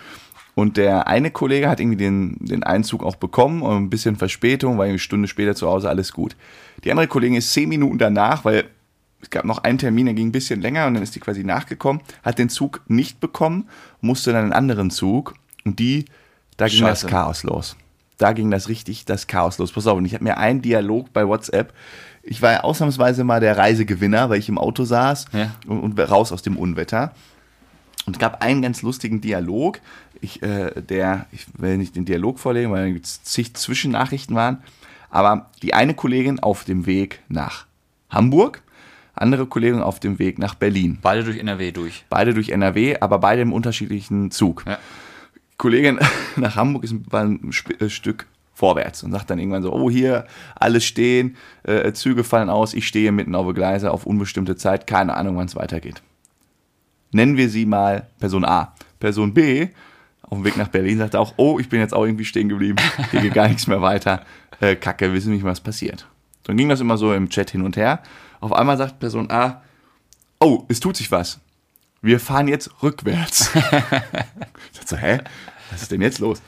Und der eine Kollege hat irgendwie den, den Einzug auch bekommen und ein bisschen Verspätung, war irgendwie eine Stunde später zu Hause, alles gut. Die andere Kollegin ist zehn Minuten danach, weil es gab noch einen Termin, der ging ein bisschen länger und dann ist die quasi nachgekommen, hat den Zug nicht bekommen, musste dann einen anderen Zug und die, da ging Scheiße. das Chaos los. Da ging das richtig, das Chaos los. Pass auf, und ich habe mir einen Dialog bei WhatsApp. Ich war ja ausnahmsweise mal der Reisegewinner, weil ich im Auto saß Ja. und, und raus aus dem Unwetter. Und es gab einen ganz lustigen Dialog, ich, äh, der, ich will nicht den Dialog vorlegen, weil es zig Zwischennachrichten waren, aber die eine Kollegin auf dem Weg nach Hamburg, andere Kollegin auf dem Weg nach Berlin. beide durch NRW durch. Beide durch NRW, aber beide im unterschiedlichen Zug. Ja. Kollegin nach Hamburg ist ein äh, Stück vorwärts und sagt dann irgendwann so, oh hier, alles stehen, äh, Züge fallen aus, ich stehe mitten auf Gleise auf unbestimmte Zeit, keine Ahnung, wann es weitergeht. Nennen wir sie mal Person A. Person B, auf dem Weg nach Berlin, sagt auch, oh, ich bin jetzt auch irgendwie stehen geblieben, hier geht gar nichts mehr weiter, äh, kacke, wissen nicht, was passiert. Dann ging das immer so im Chat hin und her. Auf einmal sagt Person A, oh, es tut sich was. Wir fahren jetzt rückwärts. ich dachte so, hä? Was ist denn jetzt los?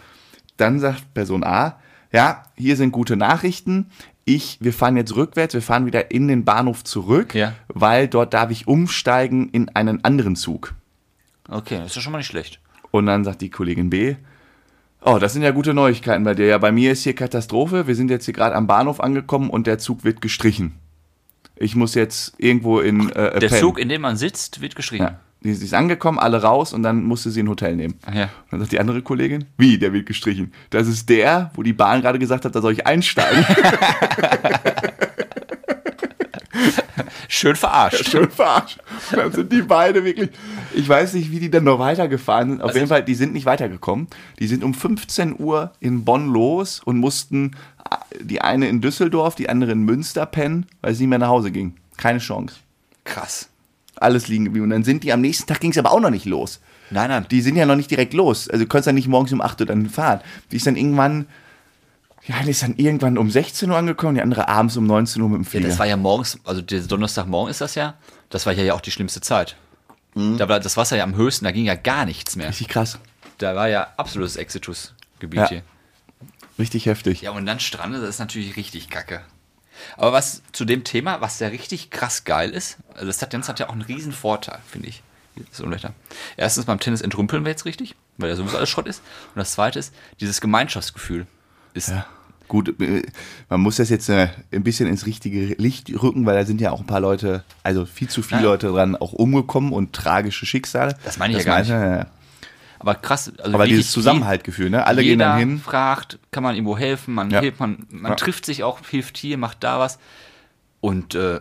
Dann sagt Person A, ja, hier sind gute Nachrichten. Ich, wir fahren jetzt rückwärts, wir fahren wieder in den Bahnhof zurück, Ja. weil dort darf ich umsteigen in einen anderen Zug. Okay, ist ja schon mal nicht schlecht. Und dann sagt die Kollegin B, oh, das sind ja gute Neuigkeiten bei dir. Ja, bei mir ist hier Katastrophe. Wir sind jetzt hier gerade am Bahnhof angekommen und der Zug wird gestrichen. Ich muss jetzt irgendwo in äh, Der pennen. Zug, in dem man sitzt, wird geschrieben. Ja. Die sie ist angekommen, alle raus und dann musste sie ein Hotel nehmen. Ach ja. Und dann sagt die andere Kollegin, wie, der wird gestrichen? Das ist der, wo die Bahn gerade gesagt hat, da soll ich einsteigen. Schön verarscht. Schön verarscht. Und dann sind die beide wirklich, ich weiß nicht, wie die dann noch weitergefahren sind. Auf Also jeden Fall, die sind nicht weitergekommen. Die sind um 15 Uhr in Bonn los und mussten äh, die eine in Düsseldorf, die andere in Münster pennen, weil sie nicht mehr nach Hause ging. Keine Chance. Krass. Alles liegen geblieben. Und dann sind die am nächsten Tag ging es aber auch noch nicht los. Nein, nein. Die sind ja noch nicht direkt los. Also du konntest dann nicht morgens um 8 Uhr dann fahren. Die ist dann irgendwann, ja, die ist dann irgendwann um 16 Uhr angekommen, die andere abends um 19 Uhr mit dem Ja, Flieger. das war ja morgens, also der Donnerstagmorgen ist das ja. Das war ja, ja auch die schlimmste Zeit. Da war das Wasser ja am höchsten, da ging ja gar nichts mehr. richtig krass. Da war ja absolutes Exitus-Gebiet Ja. hier. Richtig heftig. Ja, und dann Strande, das ist natürlich richtig kacke. Aber was zu dem Thema, was ja richtig krass geil ist, also das Tennis hat ja auch einen riesen Vorteil, finde ich. Das Unwetter. Erstens beim Tennis entrümpeln wir jetzt richtig, weil ja sowieso alles Schrott ist. Und das zweite ist, dieses Gemeinschaftsgefühl ist Ja. Gut, äh, man muss das jetzt äh, ein bisschen ins richtige Licht rücken, weil da sind ja auch ein paar Leute, also viel zu viele Ja. Leute dran auch umgekommen und tragische Schicksale. Das meine ich ja gar meinte- ja, aber krass. Also Aber dieses Zusammenhaltgefühl, ne? Alle gehen dann hin. fragt, kann man irgendwo helfen, man Ja. hilft, man, man trifft sich auch, hilft hier, macht da was. Und äh,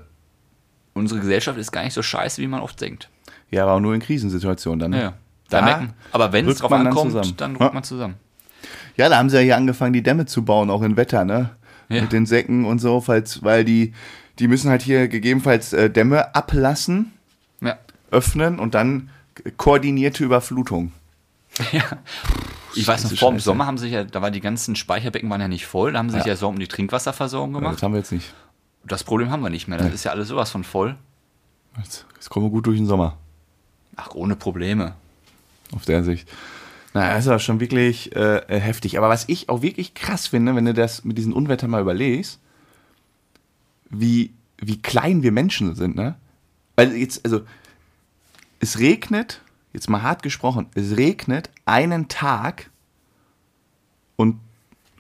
unsere Gesellschaft ist gar nicht so scheiße, wie man oft denkt. Ja, aber auch nur in Krisensituationen dann. Ne? Ja, Da merken, aber wenn es drauf dann ankommt, zusammen. dann rückt man zusammen. Ja, da haben sie ja hier angefangen, die Dämme zu bauen, auch in Wetter, ne? Ja. Mit den Säcken und so, falls, weil die, die müssen halt hier gegebenenfalls äh, Dämme ablassen, Ja. öffnen und dann koordinierte Überflutung. Ich weiß noch, vor dem. Sommer haben sich ja, da war die ganzen Speicherbecken waren ja nicht voll, da haben sie sich Ja. ja so um die Trinkwasserversorgung Das gemacht. haben wir jetzt nicht. Das Problem haben wir nicht mehr, das Nee. ist ja alles sowas von voll. Jetzt, jetzt kommen wir gut durch den Sommer. Ach, ohne Probleme. auf der Sicht. Na, das ist aber schon wirklich äh, äh, heftig. Aber was ich auch wirklich krass finde, wenn du das mit diesen Unwettern mal überlegst, wie, wie klein wir Menschen sind, ne? Weil jetzt, also, es regnet, jetzt mal hart gesprochen, es regnet einen Tag und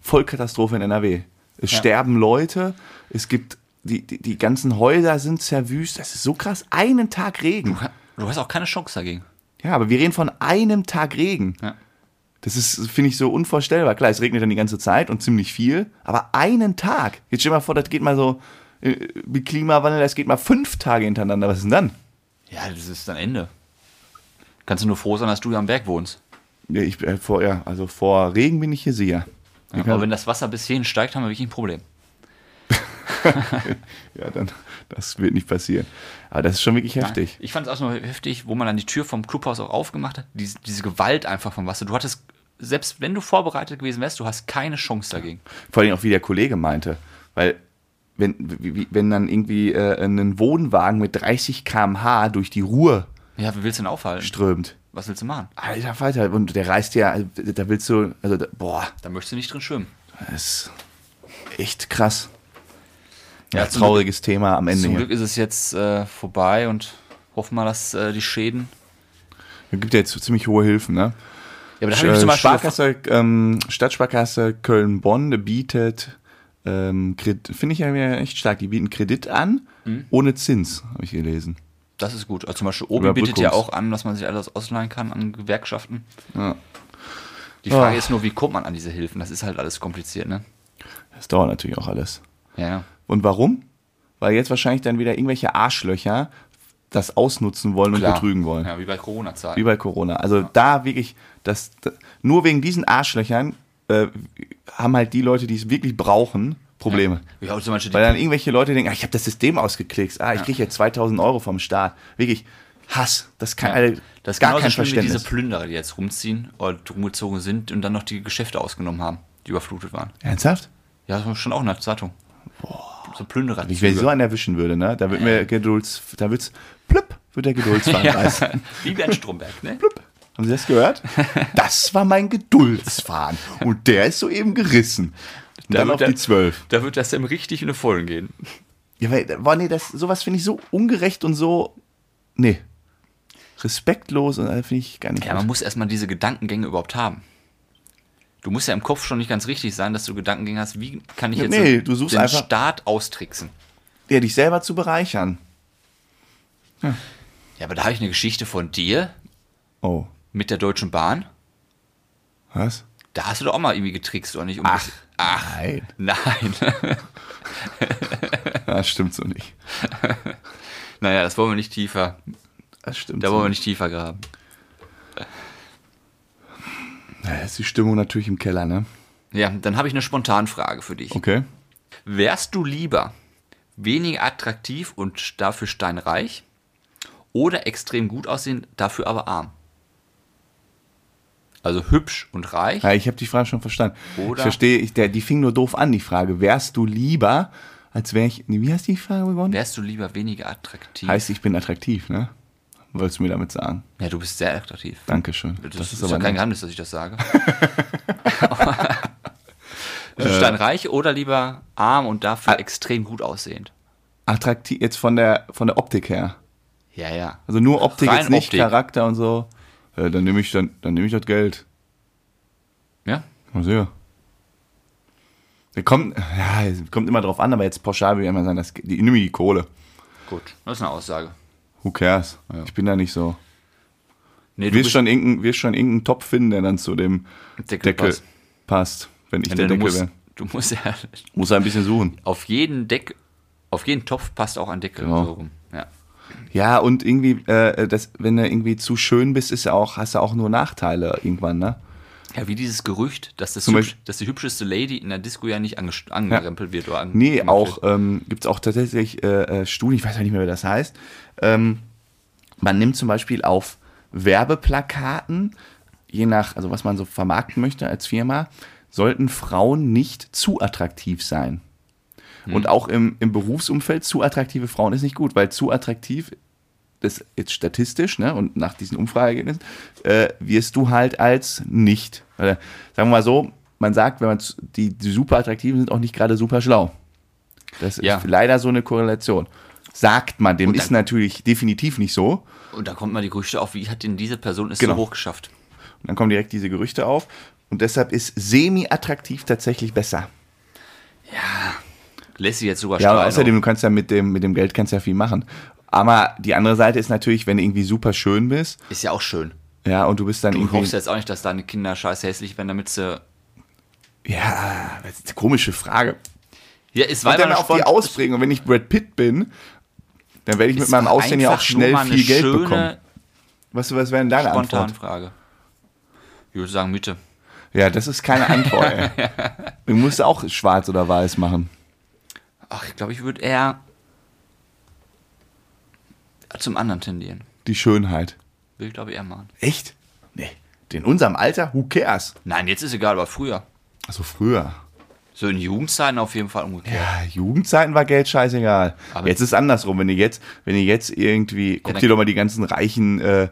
Vollkatastrophe in NRW. Es Ja. sterben Leute, es gibt, die, die, die ganzen Häuser sind zerwüst. Das ist so krass. Einen Tag Regen. Du hast auch keine Chance dagegen. Ja, aber wir reden von einem Tag Regen. Ja. Das ist, finde ich, so unvorstellbar. Klar, es regnet dann die ganze Zeit und ziemlich viel, aber einen Tag. Jetzt stell dir mal vor, das geht mal so äh, mit Klimawandel, das geht mal fünf Tage hintereinander. Was ist denn dann? Ja, das ist dann Ende. Kannst du nur froh sein, dass du hier am Berg wohnst. Ja, ich, äh, vor, ja, also vor Regen bin ich hier sicher. Ja, aber wenn das Wasser bis hierhin steigt, haben wir wirklich ein Problem. Ja, dann, das wird nicht passieren. Aber das ist schon wirklich heftig. Ich fand es auch noch heftig, wo man dann die Tür vom Clubhaus auch aufgemacht hat. Diese, diese Gewalt einfach vom Wasser. Du hattest, selbst wenn du vorbereitet gewesen wärst, du hast keine Chance dagegen. Vor allem auch, wie der Kollege meinte. Weil, wenn, wie, wenn dann irgendwie äh, ein Wohnwagen mit 30 km/h durch die Ruhr Ja, wie willst du denn aufhalten? strömt. Was willst du machen? Alter Falter, und der reißt ja, da willst du, also, da, boah, Da möchtest du nicht drin schwimmen. das ist echt krass. Ja, trauriges Thema am Ende Zum hier. Glück ist es jetzt äh, vorbei und hoffen mal, dass äh, die Schäden. Es gibt ja jetzt ziemlich hohe Hilfen, ne? Ja, aber da habe ich zum Beispiel. Sparkasse, ähm, Stadtsparkasse Köln-Bonn bietet, ähm, finde ich ja echt stark, die bieten Kredit an, Mhm. ohne Zins, habe ich gelesen. Das ist gut. Also zum Beispiel Obi bietet ja auch an, dass man sich alles ausleihen kann an Gewerkschaften. Ja. Die Frage Ah. ist nur, wie kommt man an diese Hilfen? Das ist halt alles kompliziert, ne? Das dauert natürlich auch alles. Ja, ja. Und warum? Weil jetzt wahrscheinlich dann wieder irgendwelche Arschlöcher das ausnutzen wollen und Klar. betrügen wollen. Ja, wie bei Corona-Zeiten. Wie bei Corona. Also da wirklich, das, nur wegen diesen Arschlöchern äh, haben halt die Leute, die es wirklich brauchen, Probleme. Ja, und zum Beispiel die Weil dann irgendwelche Leute denken, ah, ich habe das System ausgeklickt, ah, ich Ja. kriege jetzt 2000 Euro vom Staat. Wirklich, Hass. Das kann Ja. alle, Das ist gar kein schlimm wie Verständnis. diese Plünderer, die jetzt rumziehen oder rumgezogen sind und dann noch die Geschäfte ausgenommen haben, die überflutet waren. Ernsthaft? Ja, das war schon auch in der Zeitung. So Plünderer. Wenn ich so einen erwischen würde, ne? Da wird mir Gedulds, da wird's, plupp, wird der Geduldsfaden reißen. Wie Bernd Stromberg, ne? Haben Sie das gehört? Das war mein Geduldsfaden. Und der ist soeben gerissen. Und Da dann wird auf die 12. Da wird das dem richtig in die Vollen gehen. Ja, weil, nee, das, sowas finde ich so ungerecht und so, nee. respektlos und das finde ich gar nicht Ja, man muss erstmal diese Gedankengänge überhaupt haben. Du musst ja im Kopf schon nicht ganz richtig sein, dass du Gedankengänge hast. Wie kann ich Ja, jetzt nee, den, du suchst den einfach- Staat austricksen? Ja, dich selber zu bereichern. Ja, aber da habe ich eine Geschichte von dir Oh, mit der Deutschen Bahn. was? Da hast du doch auch mal irgendwie getrickst, oder nicht? Um Ach, Ach, nein. nein. Das stimmt so nicht. naja, das wollen wir nicht tiefer. Das stimmt Da so wollen wir nicht tiefer graben. Naja, ist die Stimmung natürlich im Keller, ne? Ja, dann habe ich eine Spontanfrage für dich. Okay. Wärst du lieber weniger attraktiv und dafür steinreich oder extrem gut aussehen, dafür aber arm? Also hübsch und reich. Ja, ich habe die Frage schon verstanden. Oder- Ich verstehe, ich, der, die fing nur doof an, die Frage. Wärst du lieber, als wäre ich. Wie heißt die Frage geworden? Wärst du lieber weniger attraktiv? Heißt, ich bin attraktiv, ne? Wolltest du mir damit sagen? ja, du bist sehr attraktiv. Dankeschön. Das, ist, ja kein. Geheimnis, dass ich das sage. also steinreich oder lieber arm und dafür extrem gut aussehend? attraktiv, jetzt von der, von der Optik her. Ja, ja. Also nur Optik, Rein jetzt nicht Optik. Charakter und so. Ja, dann nehme ich, dann, dann nehm ich das Geld. Ja? Mal sehen. Der kommt, ja, kommt immer drauf an, aber jetzt pauschal will ich immer sagen, das, die, mir die Kohle. Gut, das ist eine Aussage. Who cares? Ich bin da nicht so. Nee, Du wirst schon irgendeinen wirst schon irgendeinen Topf finden, der dann zu dem Deckel Deckel passt. passt, wenn ich Ja, der Deckel musst, wäre. du musst ja Muss ein bisschen suchen. auf jeden Deck, auf jeden Topf passt auch ein Deckel Genau. so rum. Ja. Ja, und irgendwie, äh, das, wenn du irgendwie zu schön bist, ist ja auch, hast du auch nur Nachteile irgendwann, ne? Ja, wie dieses Gerücht, dass, das hübsch, dass die hübscheste Lady in der Disco ja nicht ange- angerempelt wird. Oder an- Nee, auch, ähm, gibt es auch tatsächlich äh, äh, Studien, ich weiß ja nicht mehr, wie das heißt. Ähm, man nimmt zum Beispiel auf Werbeplakaten, je nach, also was man so vermarkten möchte als Firma, sollten Frauen nicht zu attraktiv sein. Und auch im, im Berufsumfeld zu attraktive Frauen ist nicht gut, weil zu attraktiv, das jetzt statistisch, ne, und nach diesen Umfrageergebnissen, äh, wirst du halt als nicht, äh, sagen wir mal so, man sagt, wenn man die, die super attraktiven sind auch nicht gerade super schlau. Das Ja. ist leider so eine Korrelation. Sagt man, dem dann- ist natürlich definitiv nicht so. Und da kommt mal die Gerüchte auf, wie hat denn diese Person es Genau. so hoch geschafft? Und dann kommen direkt diese Gerüchte auf. Und deshalb ist semi-attraktiv tatsächlich besser. Lässt sie jetzt sogar Ja, außerdem, du kannst ja mit dem, mit dem Geld kannst ja viel machen. Aber die andere Seite ist natürlich, wenn du irgendwie super schön bist, Ist ja auch schön. ja, und du bist dann Du irgendwie. hoffst jetzt auch nicht, dass deine Kinder scheiße hässlich werden, damit sie. Ja, das ist eine komische Frage. Ja, ist Und weil dann auf die Ausprägung. Und wenn ich Brad Pitt bin, dann werde ich mit meinem Aussehen ja auch schnell viel Geld bekommen. Was, was wäre denn deine Antwort? Spontanfrage. Ich würde sagen Mitte. Ja, das ist keine Antwort, ey. Du musst auch schwarz oder weiß machen. Ach, ich glaube, ich würde eher zum anderen tendieren. Die Schönheit. Will ich, glaube ich, eher machen. Echt? Nee. In unserem Alter, who cares? Nein, jetzt ist egal, aber früher. Also früher. So in Jugendzeiten auf jeden Fall umgekehrt. Ja, Jugendzeiten war Geld scheißegal. Aber- jetzt ist andersrum. Wenn ihr jetzt, wenn ihr jetzt irgendwie, guckt dann- dir doch mal die ganzen reichen äh,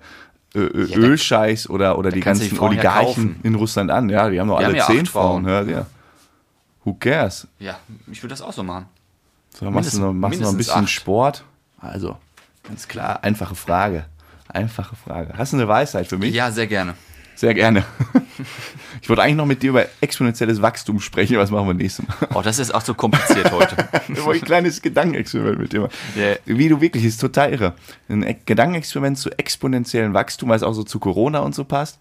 Ö- Ja, Ölscheichs oder, oder die die ganzen ja Oligarchen kaufen. in Russland an. Ja, die haben doch Die alle ja zehn Frauen. Frauen. Ja, ja. Who cares? Ja, ich würde das auch so machen. So, dann machst du noch, machst noch ein bisschen acht. Sport. Also, ganz klar, einfache Frage. Einfache Frage. Hast du eine Weisheit für mich? Ja, sehr gerne. Sehr gerne. Ich wollte eigentlich noch mit dir über exponentielles Wachstum sprechen, was machen wir nächstes Mal? Oh, das ist auch so kompliziert heute. Da wollte ich ein kleines Gedankenexperiment mit dir machen. Ja. Wie du wirklich, ist total irre. Ein E- Gedankenexperiment zu exponentiellem Wachstum, weil es auch so zu Corona und so passt.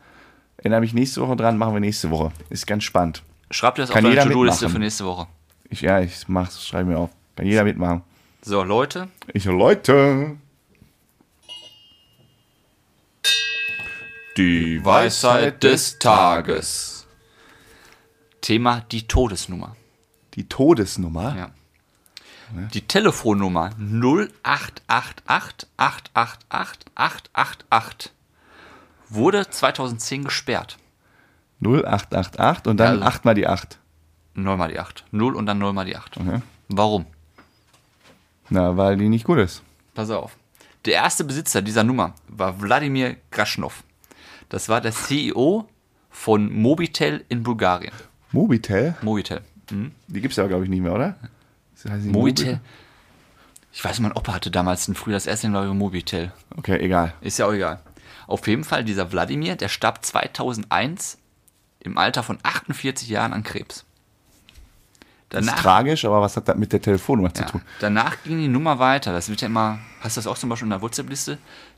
Erinnere mich nächste Woche dran, machen wir nächste Woche. Ist ganz spannend. Schreib dir das Kann auf deine jeder To-Do-Liste für nächste Woche. Ich, ja, ich mach's, schreibe mir auf. Kann jeder mitmachen. So, Leute, Ich, Leute. Die Weisheit des Tages. Thema die Todesnummer. Die Todesnummer. Ja. Die Telefonnummer 0888 888 888 wurde 2010 gesperrt. 0888 und dann also- 8 mal die 8. 0 mal die 8. 0 und dann 0 mal die 8. Okay. Warum? Na, weil die nicht gut ist. Pass auf. Der erste Besitzer dieser Nummer war Wladimir Graschnow. Das war der CEO von Mobitel in Bulgarien. Mobitel? Mobitel. Die gibt's aber, glaube ich, nicht mehr, oder? Das heißt nicht Mobitel. Ich weiß, mein Opa hatte damals früher das erste glaube ich, Mobitel. Okay, egal. Ist ja auch egal. Auf jeden Fall, dieser Wladimir, der starb 2001 im Alter von 48 Jahren an Krebs. Das ist Danach, tragisch, aber was hat das mit der Telefonnummer zu ja, tun? danach ging die Nummer weiter. Das wird ja immer, hast du das auch zum Beispiel in der WhatsApp-Liste,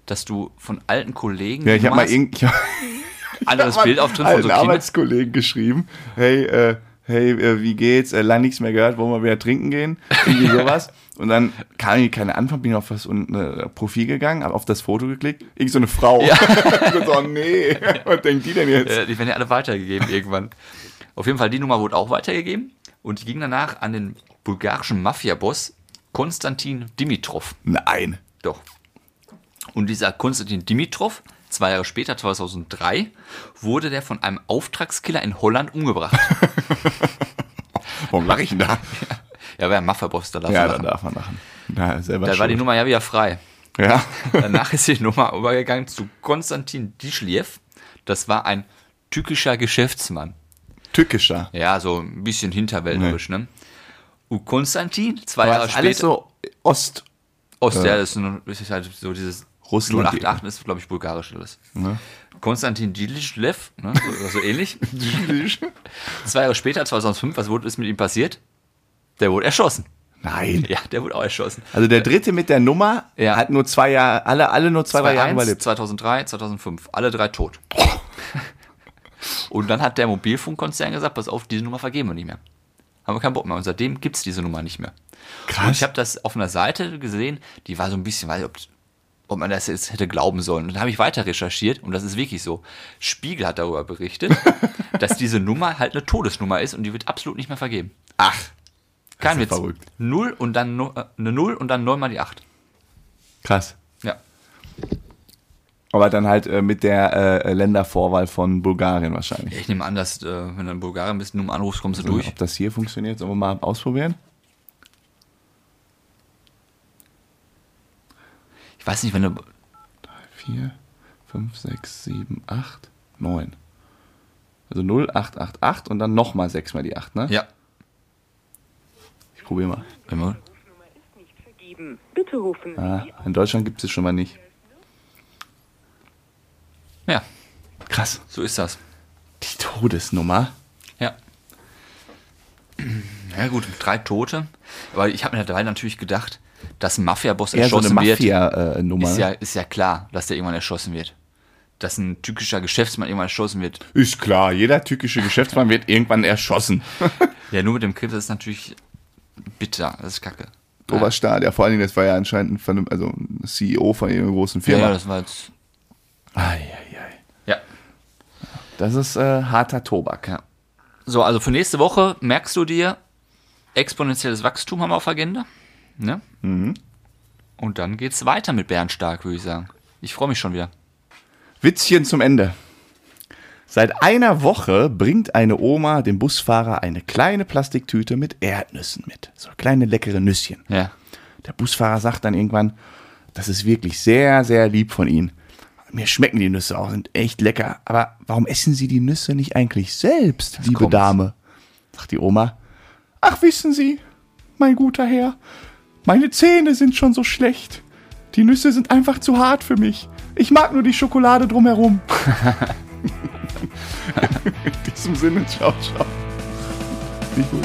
dass du von alten Kollegen. Ja, ich habe mal hast, irgend, ich hab, anderes hab Bild auf drin von alten so. Arbeitskollegen geschrieben, hey, äh, hey, äh, wie geht's? Äh, lang nichts mehr gehört, wollen wir wieder trinken gehen? Irgendwie sowas. Und dann kam irgendwie keine Antwort, bin ich auf das und, äh, Profil gegangen, habe auf das Foto geklickt. Irgend so eine Frau. Ja. so, oh, nee, was denkt die denn jetzt? Äh, die werden ja alle weitergegeben irgendwann. Auf jeden Fall, die Nummer wurde auch weitergegeben und die ging danach an den bulgarischen Mafia-Boss Konstantin Dimitrov. Nein. Doch. Und dieser Konstantin Dimitrov, zwei Jahre später, 2003, wurde der von einem Auftragskiller in Holland umgebracht. Warum lache ich denn da? ja, wer ein Mafia-Boss, da darf Ja, lachen. darf man lachen. Na, selber Da war die. Nummer ja wieder frei. Ja. Danach ist die Nummer übergegangen zu Konstantin Dischliev. Das war ein tückischer Geschäftsmann. Tückischer. Ja, so ein bisschen hinterwäldlerisch, ne? Und Konstantin, zwei Jahre später. alles so Ost. Ost, äh, ja, das ist halt so dieses Russland. 088 ist, glaube ich, bulgarisch alles. Konstantin Dilislev, ne? so, so ähnlich. Zwei Jahre später, 2005, was wurde ist mit ihm passiert? Der wurde erschossen. Nein. Ja, der wurde auch erschossen. Also der dritte mit der Nummer Ja. hat nur zwei Jahre, alle, alle nur zwei, drei Jahre 2001, überlebt. 2003, 2005, alle drei tot. Und dann hat der Mobilfunkkonzern gesagt, pass auf, diese Nummer vergeben wir nicht mehr. Haben wir keinen Bock mehr. Und seitdem gibt es diese Nummer nicht mehr. Und ich habe das auf einer Seite gesehen, die war so ein bisschen, weiß ich, ob, ob man das jetzt hätte glauben sollen. Und dann habe ich weiter recherchiert und das ist wirklich so. Spiegel hat darüber berichtet, dass diese Nummer halt eine Todesnummer ist und die wird absolut nicht mehr vergeben. Ach. Kein Witz. verrückt. Null und dann no- äh, eine Null und dann neunmal die Acht. Krass. Ja. Aber dann halt äh, mit der äh, Ländervorwahl von Bulgarien wahrscheinlich. Ich nehme an, dass, äh, wenn du in Bulgarien bist, Nummer anrufst, kommst du durch. Ob das hier funktioniert, sollen wir mal ausprobieren? Ich weiß nicht, wenn du. 4, 5, 6, 7, 8, 9. Also 0, 8, 8, 8 und dann nochmal 6 mal die 8, ne? Ja. Ich probiere mal. Wenn wir, Nummer ist nicht vergeben. Bitte rufen Ah, in Deutschland gibt es schon mal nicht. ja, Krass. so ist das. Die Todesnummer. Ja. Ja gut, drei Tote. Aber ich habe mir dabei natürlich gedacht, dass ein Mafia-Boss Eher so erschossen wird. Mafia-Nummer. Ist ja, ist ja klar, dass der irgendwann erschossen wird. Dass ein tückischer Geschäftsmann irgendwann erschossen wird. Ist klar, jeder türkische Geschäftsmann wird irgendwann erschossen. Ja, nur mit dem Krebs das ist natürlich bitter. Das ist kacke. Oberstaat, ja, vor allen Dingen, das war ja anscheinend ein, also ein CEO von irgendeiner großen Ja, Firma. ja, das war jetzt. Ei. Ja. Das ist äh, harter Tobak. ja. So, also für nächste Woche merkst du dir, exponentielles Wachstum haben wir auf Agenda. Ne? Und dann geht's weiter mit Bärenstark, würde ich sagen. Ich freue mich schon wieder. Witzchen zum Ende. Seit einer Woche bringt eine Oma dem Busfahrer eine kleine Plastiktüte mit Erdnüssen mit. So kleine leckere Nüsschen. Ja. Der Busfahrer sagt dann irgendwann, das ist wirklich sehr, sehr lieb von Ihnen. Mir schmecken die Nüsse auch, sind echt lecker. Aber warum essen Sie die Nüsse nicht eigentlich selbst, liebe kommt's. Dame? Sagt die Oma. Ach, wissen Sie, mein guter Herr, meine Zähne sind schon so schlecht. Die Nüsse sind einfach zu hart für mich. Ich mag nur die Schokolade drumherum. In diesem Sinne, ciao, ciao. Nicht gut.